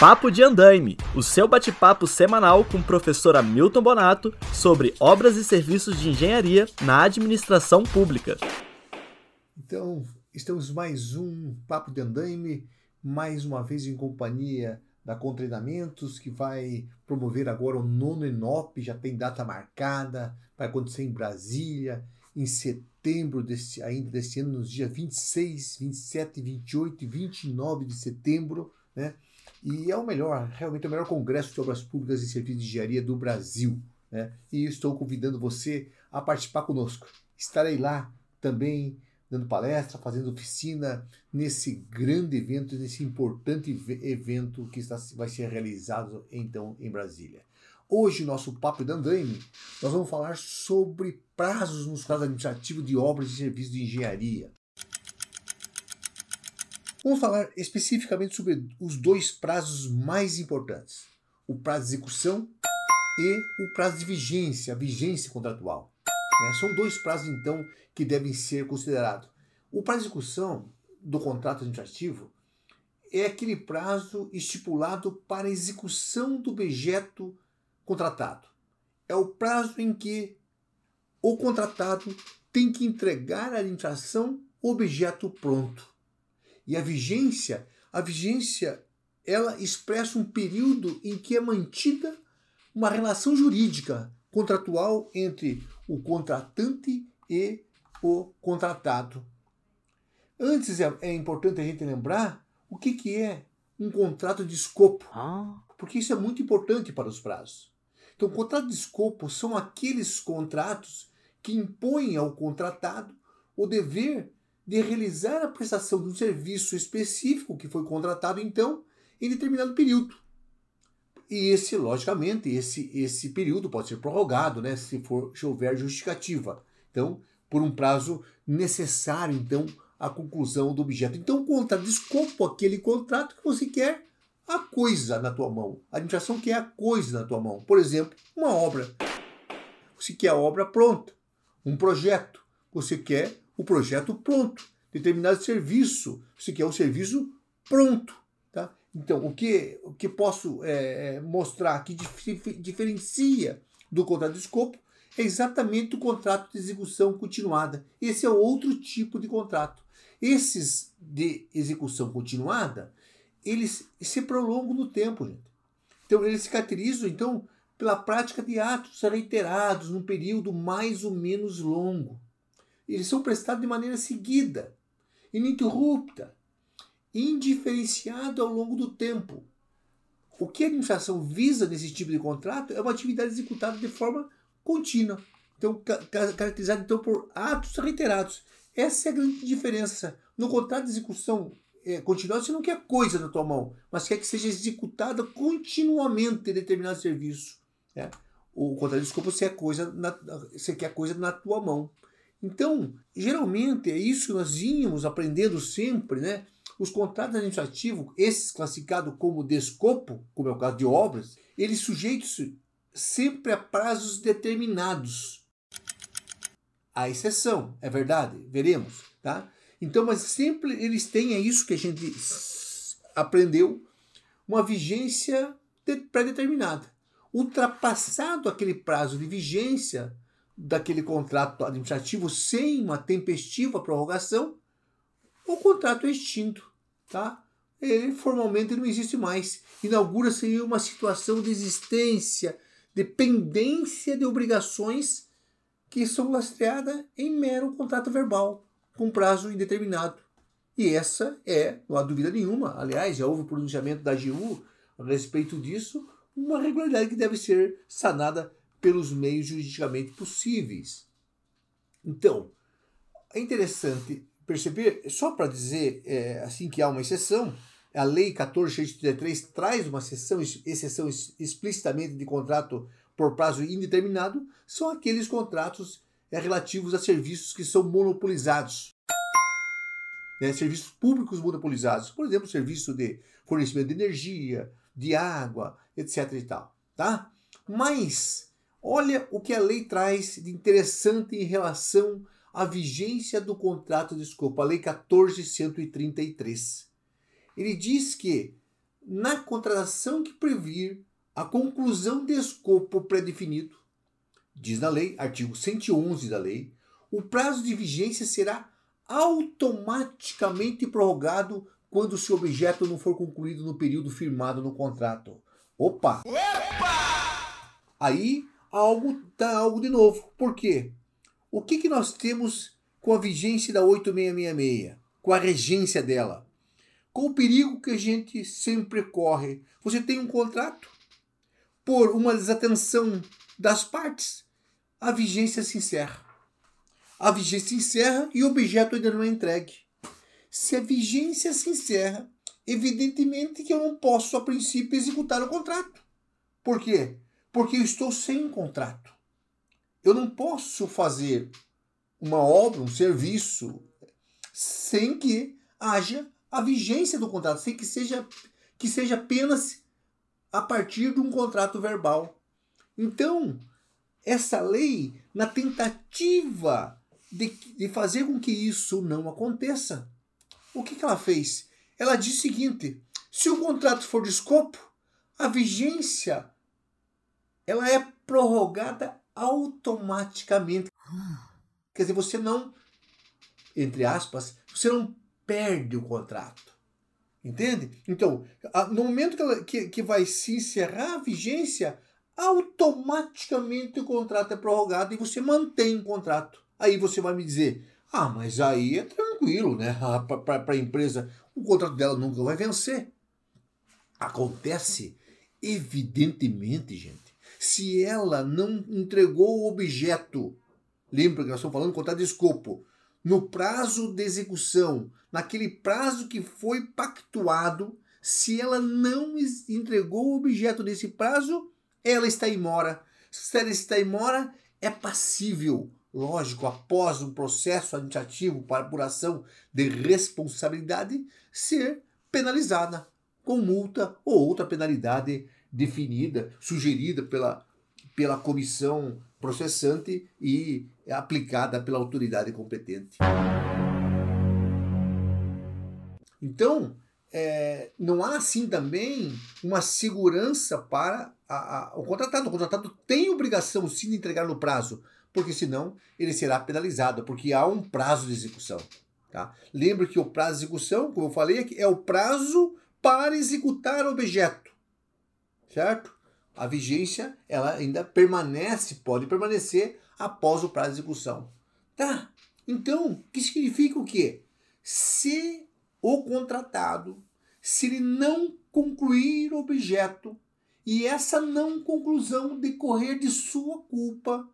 Papo de Andaime, o seu bate-papo semanal com o professor Hamilton Bonato sobre obras e serviços de engenharia na administração pública. Então, estamos mais um Papo de Andaime, mais uma vez em companhia da Contreinamentos, que vai promover agora o nono Enop, já tem data marcada, vai acontecer em Brasília, em setembro desse, ainda deste ano, nos dias 26, 27, 28 e 29 de setembro, né? E é o melhor, realmente é o melhor congresso de obras públicas e serviços de engenharia do Brasil. Né? E estou convidando você a participar conosco. Estarei lá também dando palestra, fazendo oficina nesse grande evento, nesse importante evento que está, vai ser realizado então em Brasília. Hoje, nosso Papo da Andaime, nós vamos falar sobre prazos nos casos administrativos de obras e serviços de engenharia. Vamos falar especificamente sobre os dois prazos mais importantes: o prazo de execução e o prazo de vigência, a vigência contratual. Né? São dois prazos, então, que devem ser considerados. O prazo de execução do contrato administrativo é aquele prazo estipulado para a execução do objeto contratado. É o prazo em que o contratado tem que entregar à administração o objeto pronto. E a vigência, a vigência, ela expressa um período em que é mantida uma relação jurídica contratual entre o contratante e o contratado. Antes é, é importante a gente lembrar o que, que é um contrato de escopo, ah. porque isso é muito importante para os prazos. Então, contrato de escopo são aqueles contratos que impõem ao contratado o dever de realizar a prestação de um serviço específico que foi contratado, então, em determinado período. E esse, logicamente, esse, esse período pode ser prorrogado, né, se, for, se houver justificativa. Então, por um prazo necessário, então, à conclusão do objeto. Então, o contrato de escopo, aquele contrato que você quer a coisa na tua mão. A administração quer a coisa na tua mão. Por exemplo, uma obra. Você quer a obra pronta. Um projeto. Você quer o projeto pronto, determinado serviço, você quer o serviço pronto. Tá? Então, o que, o que posso é, é mostrar que dif diferencia do contrato de escopo é exatamente o contrato de execução continuada. Esse é outro tipo de contrato. Esses de execução continuada, eles se prolongam no tempo, gente. Então, eles se caracterizam, então, pela prática de atos reiterados num período mais ou menos longo. Eles são prestados de maneira seguida, ininterrupta, indiferenciado ao longo do tempo. O que a administração visa nesse tipo de contrato é uma atividade executada de forma contínua, então caracterizada então por atos reiterados. Essa é a grande diferença. No contrato de execução é, continuada, você não quer coisa na tua mão, mas quer que seja executada continuamente determinado serviço. Né? O contrato de escopo você, é coisa na, você quer coisa na tua mão. Então, geralmente é isso que nós vínhamos aprendendo sempre, né? Os contratos administrativos, esses classificados como de escopo, como é o caso de obras, eles sujeitos sempre a prazos determinados. A exceção, é verdade, veremos, tá? Então, mas sempre eles têm, é isso que a gente aprendeu, uma vigência pré-determinada. Ultrapassado aquele prazo de vigência, daquele contrato administrativo sem uma tempestiva prorrogação, o contrato é extinto, tá? Ele formalmente não existe mais. Inaugura-se uma situação de existência, dependência de obrigações que são lastreadas em mero contrato verbal, com prazo indeterminado. E essa é, não há dúvida nenhuma, aliás, já houve pronunciamento da AGU a respeito disso, uma regularidade que deve ser sanada pelos meios juridicamente possíveis. Então, é interessante perceber, só para dizer é, assim que há uma exceção, a Lei 14.633 traz uma exceção, exceção explicitamente de contrato por prazo indeterminado, são aqueles contratos é, relativos a serviços que são monopolizados. Né, serviços públicos monopolizados, por exemplo, serviço de fornecimento de energia, de água, etc. e tal. Tá? Mas Olha o que a lei traz de interessante em relação à vigência do contrato de escopo, a Lei 14.133. Ele diz que na contratação que previr a conclusão de escopo pré-definido, diz na lei, artigo 111 da lei, o prazo de vigência será automaticamente prorrogado quando seu objeto não for concluído no período firmado no contrato. Opa! Opa! Aí algo tá algo de novo. Por quê? O que, que nós temos com a vigência da 8666? Com a regência dela? Com o perigo que a gente sempre corre. Você tem um contrato, por uma desatenção das partes, a vigência se encerra. A vigência se encerra e o objeto ainda não é entregue. Se a vigência se encerra, evidentemente que eu não posso, a princípio, executar o contrato. Por quê? Porque eu estou sem contrato. Eu não posso fazer uma obra, um serviço, sem que haja a vigência do contrato, sem que seja, que seja apenas a partir de um contrato verbal. Então, essa lei, na tentativa de, de fazer com que isso não aconteça, o que, que ela fez? Ela diz o seguinte: se o contrato for de escopo, a vigência ela é prorrogada automaticamente. Quer dizer, você não, entre aspas, você não perde o contrato. Entende? Então, no momento que, ela, que, que vai se encerrar a vigência, automaticamente o contrato é prorrogado e você mantém o contrato. Aí você vai me dizer, ah, mas aí é tranquilo, né? Para a empresa, o contrato dela nunca vai vencer. Acontece, evidentemente, gente, se ela não entregou o objeto, lembra que nós estamos falando? Contrato de escopo, no prazo de execução, naquele prazo que foi pactuado, se ela não entregou o objeto desse prazo, ela está imora. Se ela está imora, é passível, lógico, após um processo administrativo para apuração de responsabilidade, ser penalizada com multa ou outra penalidade definida, sugerida pela, pela comissão processante e aplicada pela autoridade competente. Então, é, não há assim também uma segurança para a, a, o contratado. O contratado tem obrigação sim de entregar no prazo, porque senão ele será penalizado, porque há um prazo de execução. Tá? Lembre que o prazo de execução, como eu falei, é o prazo para executar o objeto. Certo? a vigência ela ainda permanece, pode permanecer após o prazo de execução. Tá? Então, que significa o quê? Se o contratado, se ele não concluir o objeto e essa não conclusão decorrer de sua culpa,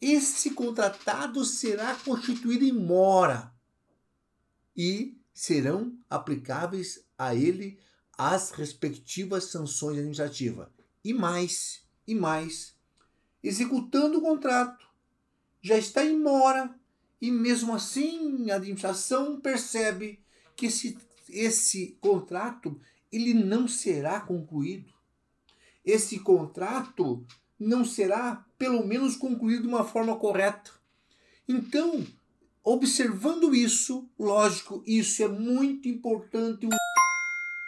esse contratado será constituído em mora e serão aplicáveis a ele as respectivas sanções administrativas e mais, e mais, executando o contrato. Já está em mora e mesmo assim a administração percebe que esse, esse contrato ele não será concluído. Esse contrato não será, pelo menos, concluído de uma forma correta. Então, observando isso, lógico, isso é muito importante.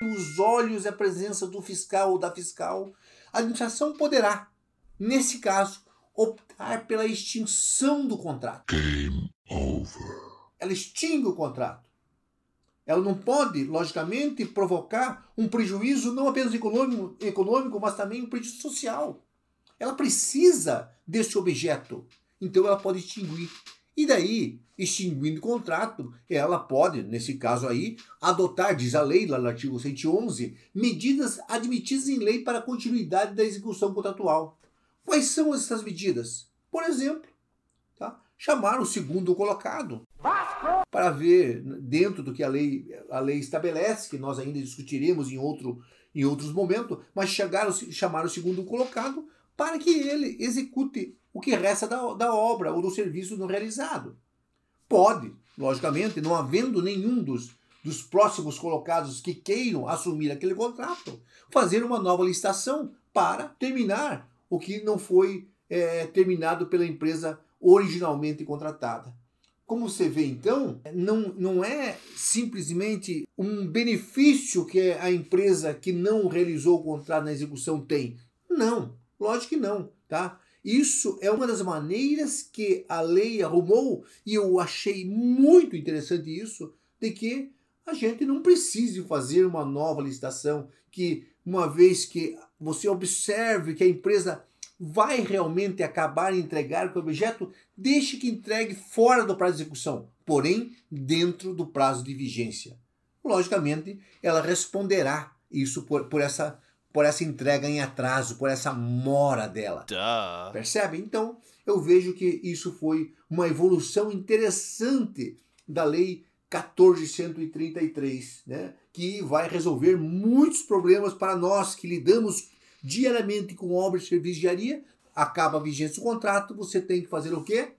Os olhos e a presença do fiscal ou da fiscal a administração poderá, nesse caso, optar pela extinção do contrato. Game over. Ela extingue o contrato. Ela não pode, logicamente, provocar um prejuízo não apenas econômico, econômico, mas também um prejuízo social. Ela precisa desse objeto. Então ela pode extinguir. E daí, extinguindo o contrato, ela pode, nesse caso aí, adotar, diz a lei, lá no artigo 111, medidas admitidas em lei para continuidade da execução contratual. Quais são essas medidas? Por exemplo, tá? chamar o segundo colocado para ver dentro do que a lei, a lei estabelece, que nós ainda discutiremos em, outro, em outros momentos, mas chegar, chamar o segundo colocado para que ele execute o que resta da, da obra ou do serviço não realizado. Pode, logicamente, não havendo nenhum dos, dos próximos colocados que queiram assumir aquele contrato, fazer uma nova licitação para terminar o que não foi é, terminado pela empresa originalmente contratada. como você vê então, não, não é simplesmente um benefício que a empresa que não realizou o contrato na execução tem. Não, lógico que não, tá? Isso é uma das maneiras que a lei arrumou e eu achei muito interessante isso, de que a gente não precise fazer uma nova licitação, que uma vez que você observe que a empresa vai realmente acabar entregar o objeto, deixe que entregue fora do prazo de execução, porém dentro do prazo de vigência. Logicamente, ela responderá isso por, por essa por essa entrega em atraso, por essa mora dela. Duh. Percebe? Então, eu vejo que isso foi uma evolução interessante da lei 1433, né? que vai resolver muitos problemas para nós que lidamos diariamente com obras de serviço de engenharia, acaba a vigência do contrato, você tem que fazer o quê?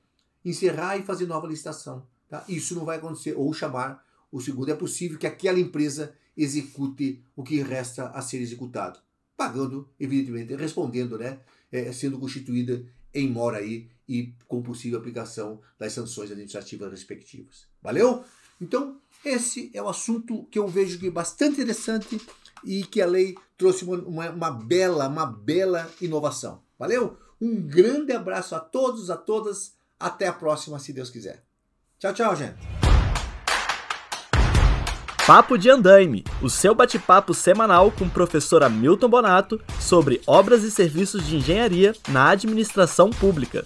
Encerrar e fazer nova licitação. Tá? Isso não vai acontecer, ou chamar o segundo. É possível que aquela empresa execute o que resta a ser executado, pagando, evidentemente, respondendo, né? É, sendo constituída em mora aí e com possível aplicação das sanções administrativas respectivas. Valeu? Então, esse é o assunto que eu vejo que é bastante interessante e que a lei trouxe uma, uma, uma bela, uma bela inovação. Valeu? Um grande abraço a todos, a todas. Até a próxima, se Deus quiser. Tchau, tchau, gente. Papo de Andaime, o seu bate-papo semanal com o professor Hamilton Bonato sobre obras e serviços de engenharia na administração pública.